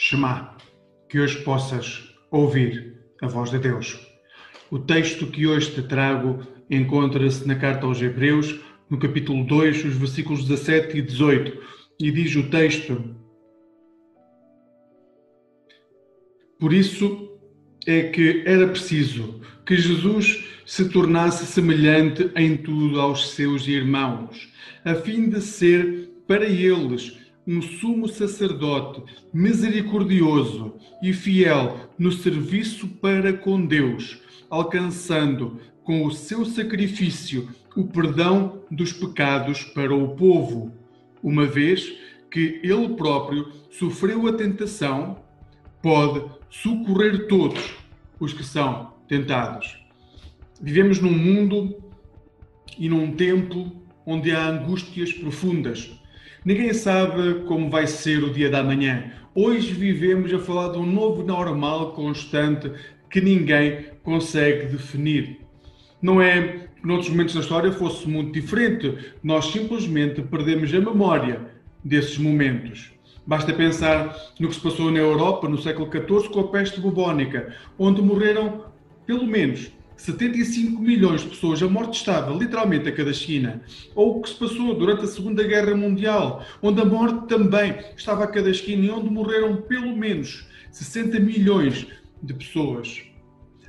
Shema, que hoje possas ouvir a voz de Deus. O texto que hoje te trago encontra-se na carta aos Hebreus, no capítulo 2, os versículos 17 e 18, e diz o texto: Por isso é que era preciso que Jesus se tornasse semelhante em tudo aos seus irmãos, a fim de ser para eles um sumo sacerdote misericordioso e fiel no serviço para com Deus, alcançando com o seu sacrifício o perdão dos pecados para o povo, uma vez que ele próprio sofreu a tentação, pode socorrer todos os que são tentados. Vivemos num mundo e num tempo onde há angústias profundas Ninguém sabe como vai ser o dia da manhã. Hoje vivemos a falar de um novo normal constante que ninguém consegue definir. Não é que noutros momentos da história fosse muito diferente. Nós simplesmente perdemos a memória desses momentos. Basta pensar no que se passou na Europa no século XIV com a peste bubónica, onde morreram pelo menos 75 milhões de pessoas, a morte estava literalmente a cada esquina. Ou o que se passou durante a Segunda Guerra Mundial, onde a morte também estava a cada esquina e onde morreram pelo menos 60 milhões de pessoas.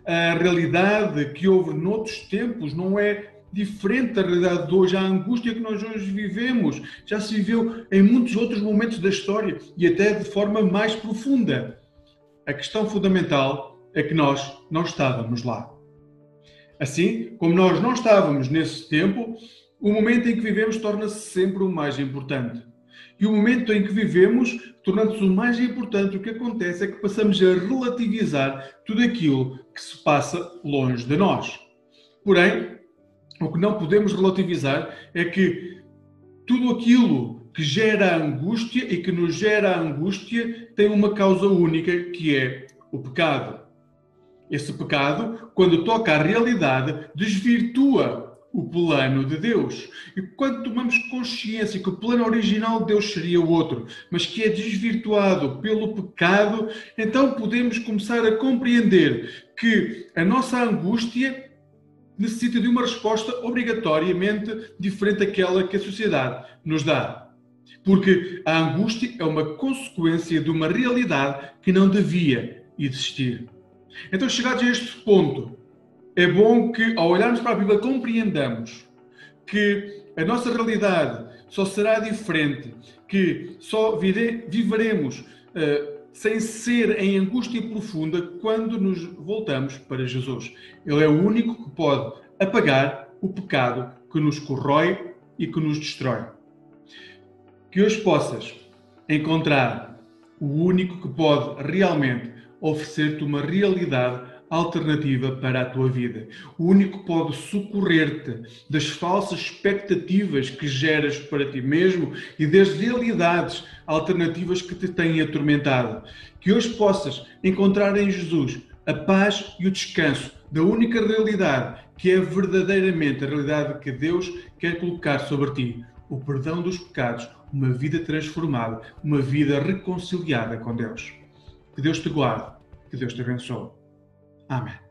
A realidade que houve noutros tempos não é diferente da realidade de hoje. A angústia que nós hoje vivemos já se viveu em muitos outros momentos da história e até de forma mais profunda. A questão fundamental é que nós não estávamos lá. Assim, como nós não estávamos nesse tempo, o momento em que vivemos torna-se sempre o mais importante. E o momento em que vivemos, tornando-se o mais importante, o que acontece é que passamos a relativizar tudo aquilo que se passa longe de nós. Porém, o que não podemos relativizar é que tudo aquilo que gera angústia e que nos gera angústia tem uma causa única, que é o pecado. Esse pecado, quando toca à realidade, desvirtua o plano de Deus. E quando tomamos consciência que o plano original de Deus seria outro, mas que é desvirtuado pelo pecado, então podemos começar a compreender que a nossa angústia necessita de uma resposta obrigatoriamente diferente daquela que a sociedade nos dá. Porque a angústia é uma consequência de uma realidade que não devia existir. Então, chegados a este ponto, é bom que, ao olharmos para a Bíblia, compreendamos que a nossa realidade só será diferente, que só vire, viveremos uh, sem ser em angústia profunda quando nos voltamos para Jesus. Ele é o único que pode apagar o pecado que nos corrói e que nos destrói. Que hoje possas encontrar o único que pode realmente oferecer-te uma realidade alternativa para a tua vida. O único que pode socorrer-te das falsas expectativas que geras para ti mesmo e das realidades alternativas que te têm atormentado. Que hoje possas encontrar em Jesus a paz e o descanso da única realidade que é verdadeiramente a realidade que Deus quer colocar sobre ti. O perdão dos pecados, uma vida transformada, uma vida reconciliada com Deus. Que Deus te guarde, que Deus te abençoe. Amém.